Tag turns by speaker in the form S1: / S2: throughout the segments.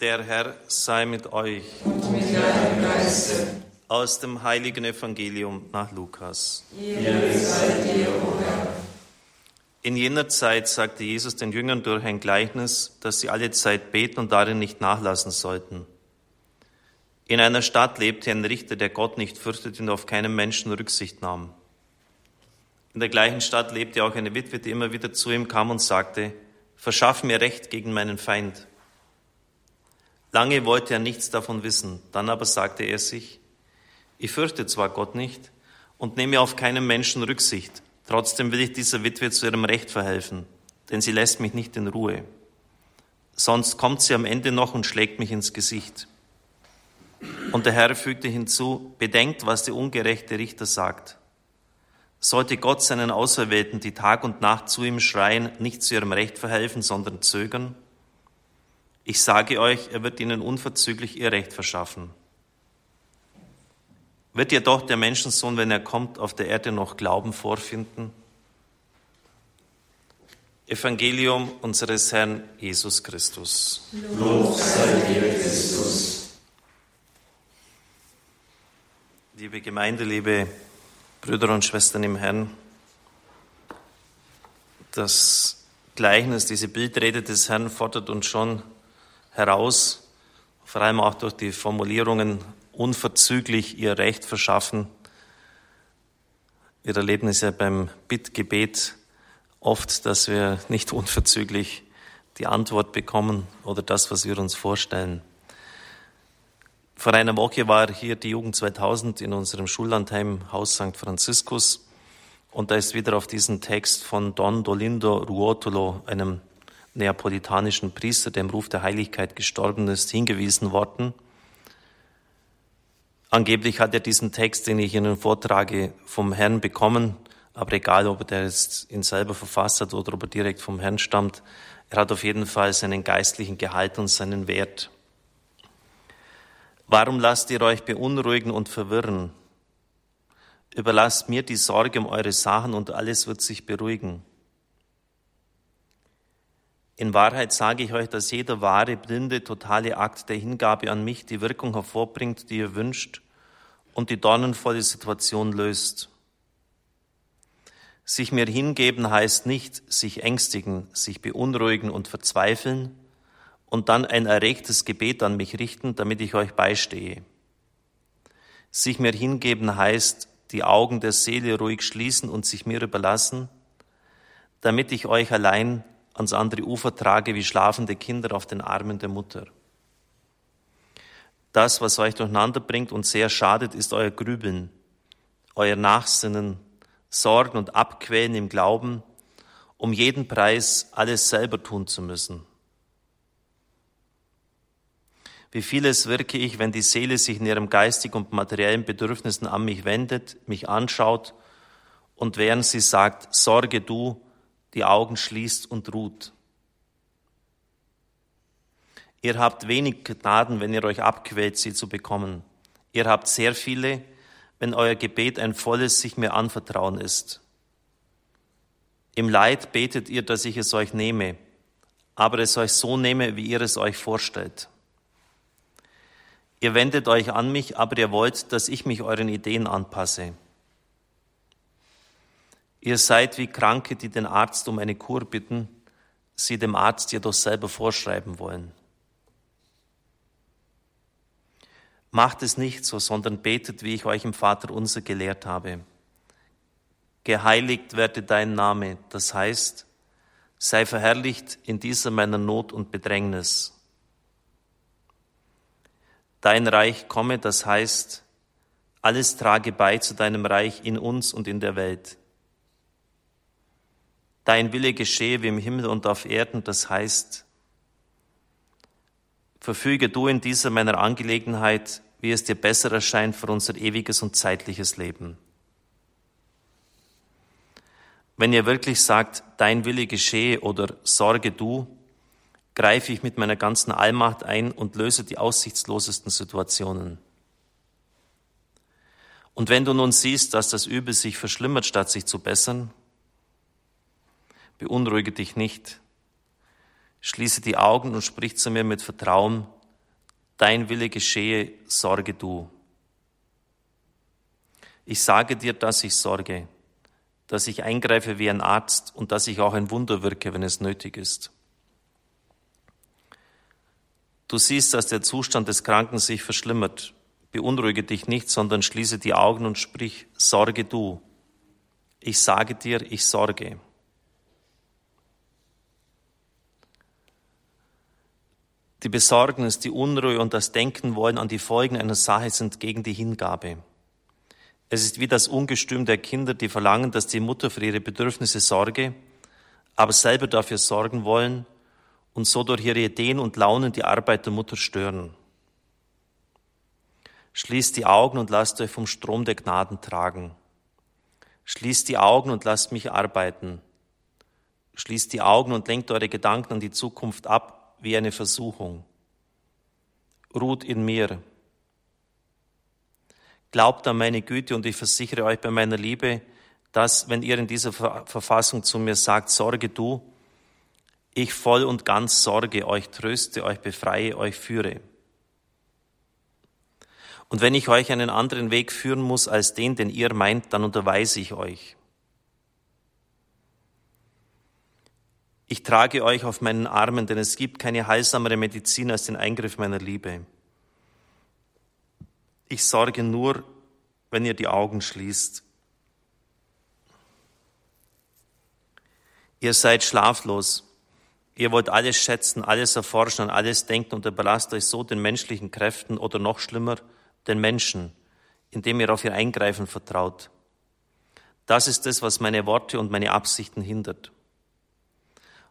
S1: Der Herr sei mit euch.
S2: Und mit deinem Geiste.
S1: Aus dem heiligen Evangelium nach Lukas. In jener Zeit sagte Jesus den Jüngern durch ein Gleichnis, dass sie alle Zeit beten und darin nicht nachlassen sollten. In einer Stadt lebte ein Richter, der Gott nicht fürchtete und auf keinen Menschen Rücksicht nahm. In der gleichen Stadt lebte auch eine Witwe, die immer wieder zu ihm kam und sagte, verschaff mir Recht gegen meinen Feind. Lange wollte er nichts davon wissen, dann aber sagte er sich, ich fürchte zwar Gott nicht und nehme auf keinen Menschen Rücksicht, trotzdem will ich dieser Witwe zu ihrem Recht verhelfen, denn sie lässt mich nicht in Ruhe. Sonst kommt sie am Ende noch und schlägt mich ins Gesicht. Und der Herr fügte hinzu, bedenkt, was der ungerechte Richter sagt. Sollte Gott seinen Auserwählten, die Tag und Nacht zu ihm schreien, nicht zu ihrem Recht verhelfen, sondern zögern? Ich sage euch, er wird ihnen unverzüglich ihr Recht verschaffen. Wird jedoch der Menschensohn, wenn er kommt, auf der Erde noch Glauben vorfinden? Evangelium unseres Herrn Jesus Christus.
S2: Lob sei dir, Christus.
S1: Liebe Gemeinde, liebe Brüder und Schwestern im Herrn, das Gleichnis, diese Bildrede des Herrn fordert uns schon heraus, vor allem auch durch die Formulierungen unverzüglich ihr Recht verschaffen. Wir erleben es ja beim Bittgebet oft, dass wir nicht unverzüglich die Antwort bekommen oder das, was wir uns vorstellen. Vor einer Woche war hier die Jugend 2000 in unserem Schullandheim Haus St. Franziskus und da ist wieder auf diesen Text von Don Dolindo Ruotolo, einem neapolitanischen Priester, der im Ruf der Heiligkeit gestorben ist, hingewiesen worden. Angeblich hat er diesen Text, den ich Ihnen vortrage, vom Herrn bekommen, aber egal, ob er ihn selber verfasst hat oder ob er direkt vom Herrn stammt, er hat auf jeden Fall seinen geistlichen Gehalt und seinen Wert. Warum lasst ihr euch beunruhigen und verwirren? Überlasst mir die Sorge um eure Sachen und alles wird sich beruhigen. In Wahrheit sage ich euch, dass jeder wahre, blinde, totale Akt der Hingabe an mich die Wirkung hervorbringt, die ihr wünscht und die dornenvolle Situation löst. Sich mir hingeben heißt nicht sich ängstigen, sich beunruhigen und verzweifeln, und dann ein erregtes Gebet an mich richten, damit ich euch beistehe. Sich mir hingeben heißt, die Augen der Seele ruhig schließen und sich mir überlassen, damit ich euch allein ans andere Ufer trage wie schlafende Kinder auf den Armen der Mutter. Das, was euch durcheinander bringt und sehr schadet, ist euer Grübeln, euer Nachsinnen, Sorgen und Abquälen im Glauben, um jeden Preis alles selber tun zu müssen. Wie vieles wirke ich, wenn die Seele sich in ihrem geistigen und materiellen Bedürfnissen an mich wendet, mich anschaut und während sie sagt, sorge du, die Augen schließt und ruht. Ihr habt wenig Gnaden, wenn ihr euch abquält, sie zu bekommen. Ihr habt sehr viele, wenn euer Gebet ein volles sich mir anvertrauen ist. Im Leid betet ihr, dass ich es euch nehme, aber es euch so nehme, wie ihr es euch vorstellt. Ihr wendet euch an mich, aber ihr wollt, dass ich mich euren Ideen anpasse. Ihr seid wie Kranke, die den Arzt um eine Kur bitten, sie dem Arzt jedoch selber vorschreiben wollen. Macht es nicht so, sondern betet, wie ich euch im Vater unser gelehrt habe. Geheiligt werde dein Name, das heißt, sei verherrlicht in dieser meiner Not und Bedrängnis. Dein Reich komme, das heißt, alles trage bei zu deinem Reich in uns und in der Welt. Dein Wille geschehe wie im Himmel und auf Erden, das heißt, verfüge du in dieser meiner Angelegenheit, wie es dir besser erscheint für unser ewiges und zeitliches Leben. Wenn ihr wirklich sagt, dein Wille geschehe oder sorge du, greife ich mit meiner ganzen Allmacht ein und löse die aussichtslosesten Situationen. Und wenn du nun siehst, dass das Übel sich verschlimmert, statt sich zu bessern, beunruhige dich nicht. Schließe die Augen und sprich zu mir mit Vertrauen, dein Wille geschehe, sorge du. Ich sage dir, dass ich sorge, dass ich eingreife wie ein Arzt und dass ich auch ein Wunder wirke, wenn es nötig ist. Du siehst, dass der Zustand des Kranken sich verschlimmert. Beunruhige dich nicht, sondern schließe die Augen und sprich, sorge du. Ich sage dir, ich sorge. Die Besorgnis, die Unruhe und das Denken wollen an die Folgen einer Sache sind gegen die Hingabe. Es ist wie das Ungestüm der Kinder, die verlangen, dass die Mutter für ihre Bedürfnisse sorge, aber selber dafür sorgen wollen und so durch ihre Ideen und Launen die Arbeit der Mutter stören. Schließt die Augen und lasst euch vom Strom der Gnaden tragen. Schließt die Augen und lasst mich arbeiten. Schließt die Augen und lenkt eure Gedanken an die Zukunft ab, wie eine Versuchung. Ruht in mir. Glaubt an meine Güte und ich versichere euch bei meiner Liebe, dass, wenn ihr in dieser Verfassung zu mir sagt, sorge du, ich voll und ganz sorge, euch tröste, euch befreie, euch führe. Und wenn ich euch einen anderen Weg führen muss als den, den ihr meint, dann unterweise ich euch. Trage euch auf meinen Armen, denn es gibt keine heilsamere Medizin als den Eingriff meiner Liebe. Ich sorge nur, wenn ihr die Augen schließt. Ihr seid schlaflos. Ihr wollt alles schätzen, alles erforschen, an alles denken und überlasst euch so den menschlichen Kräften oder noch schlimmer, den Menschen, indem ihr auf ihr Eingreifen vertraut. Das ist es, was meine Worte und meine Absichten hindert.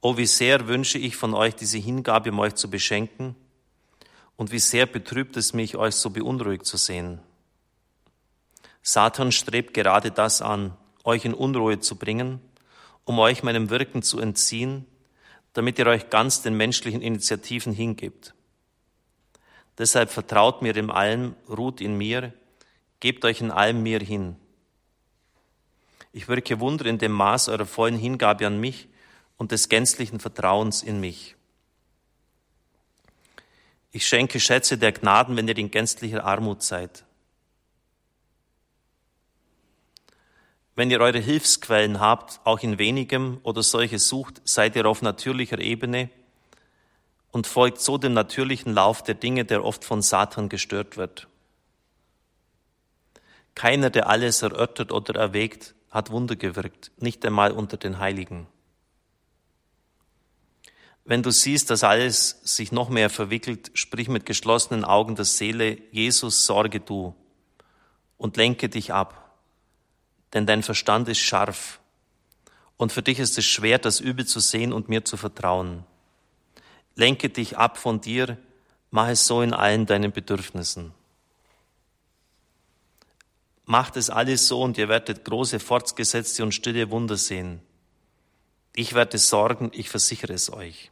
S1: Oh, wie sehr wünsche ich von euch diese Hingabe, um euch zu beschenken, und wie sehr betrübt es mich, euch so beunruhigt zu sehen. Satan strebt gerade das an, euch in Unruhe zu bringen, um euch meinem Wirken zu entziehen, damit ihr euch ganz den menschlichen Initiativen hingebt. Deshalb vertraut mir in allem, ruht in mir, gebt euch in allem mir hin. Ich wirke Wunder in dem Maß eurer vollen Hingabe an mich, und des gänzlichen Vertrauens in mich. Ich schenke Schätze der Gnaden, wenn ihr in gänzlicher Armut seid. Wenn ihr eure Hilfsquellen habt, auch in wenigem oder solche sucht, seid ihr auf natürlicher Ebene und folgt so dem natürlichen Lauf der Dinge, der oft von Satan gestört wird. Keiner, der alles erörtert oder erwägt, hat Wunder gewirkt, nicht einmal unter den Heiligen. Wenn du siehst, dass alles sich noch mehr verwickelt, sprich mit geschlossenen Augen der Seele, Jesus, sorge du und lenke dich ab, denn dein Verstand ist scharf und für dich ist es schwer, das Übel zu sehen und mir zu vertrauen. Lenke dich ab von dir, mach es so in allen deinen Bedürfnissen. Macht es alles so und ihr werdet große, fortgesetzte und stille Wunder sehen. Ich werde sorgen, ich versichere es euch.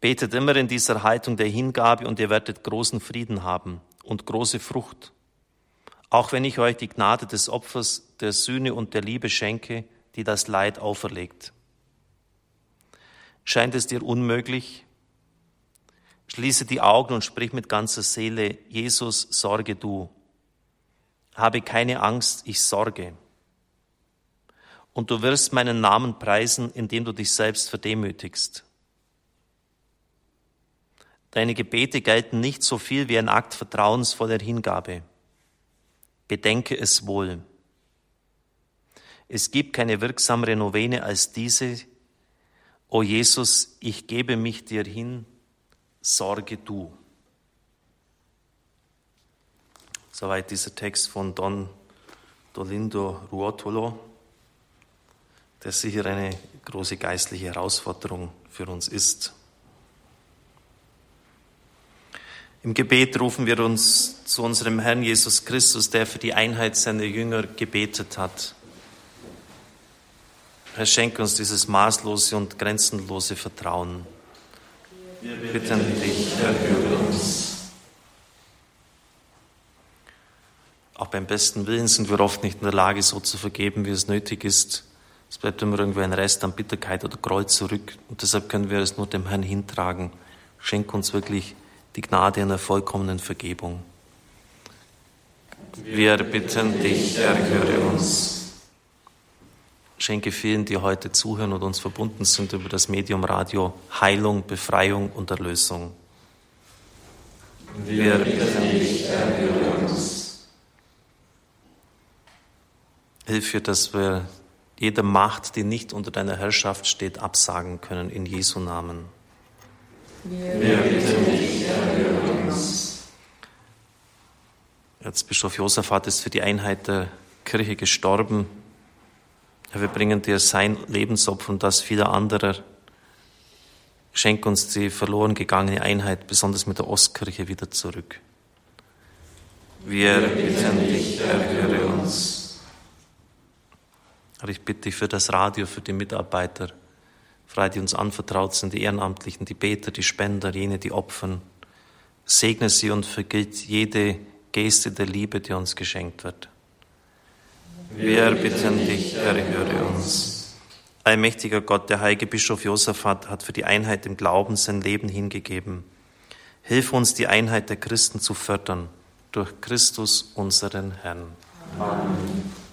S1: Betet immer in dieser Haltung der Hingabe und ihr werdet großen Frieden haben und große Frucht. Auch wenn ich euch die Gnade des Opfers, der Sühne und der Liebe schenke, die das Leid auferlegt. Scheint es dir unmöglich? Schließe die Augen und sprich mit ganzer Seele, Jesus, sorge du. Habe keine Angst, ich sorge. Und du wirst meinen Namen preisen, indem du dich selbst verdemütigst. Deine Gebete gelten nicht so viel wie ein Akt vertrauensvoller Hingabe. Bedenke es wohl. Es gibt keine wirksamere Novene als diese. O Jesus, ich gebe mich dir hin, sorge du. Soweit dieser Text von Don Dolindo Ruotolo, der sicher eine große geistliche Herausforderung für uns ist. Im Gebet rufen wir uns zu unserem Herrn Jesus Christus, der für die Einheit seiner Jünger gebetet hat. Herr, schenke uns dieses maßlose und grenzenlose Vertrauen. Wir bitten dich, erhöre uns. Auch beim besten Willen sind wir oft nicht in der Lage, so zu vergeben, wie es nötig ist. Es bleibt immer irgendwie ein Rest an Bitterkeit oder Groll zurück. Und deshalb können wir es nur dem Herrn hintragen. Schenk uns wirklich die Gnade einer vollkommenen Vergebung. Wir bitten dich, erhöre uns. Schenke vielen, die heute zuhören und uns verbunden sind über das Medium Radio, Heilung, Befreiung und Erlösung.
S2: Wir bitten dich, erhöre uns.
S1: Hilf dass wir jede Macht, die nicht unter deiner Herrschaft steht, absagen können in Jesu Namen.
S2: Wir bitten dich, erhöre uns.
S1: Erzbischof Josaphat ist für die Einheit der Kirche gestorben. wir bringen dir sein Lebensopfer und das vieler anderer. Schenk uns die verloren gegangene Einheit, besonders mit der Ostkirche, wieder zurück.
S2: Wir bitten dich, erhöre uns.
S1: Herr, ich bitte dich für das Radio, für die Mitarbeiter, frei, die uns anvertraut sind, die Ehrenamtlichen, die Beter, die Spender, jene, die opfern. Segne sie und vergilt jede Geste der Liebe, die uns geschenkt wird.
S2: Wir bitten dich, erhöre uns.
S1: Allmächtiger Gott, der heilige Bischof Josaphat hat für die Einheit im Glauben sein Leben hingegeben. Hilf uns, die Einheit der Christen zu fördern durch Christus, unseren Herrn.
S2: Amen.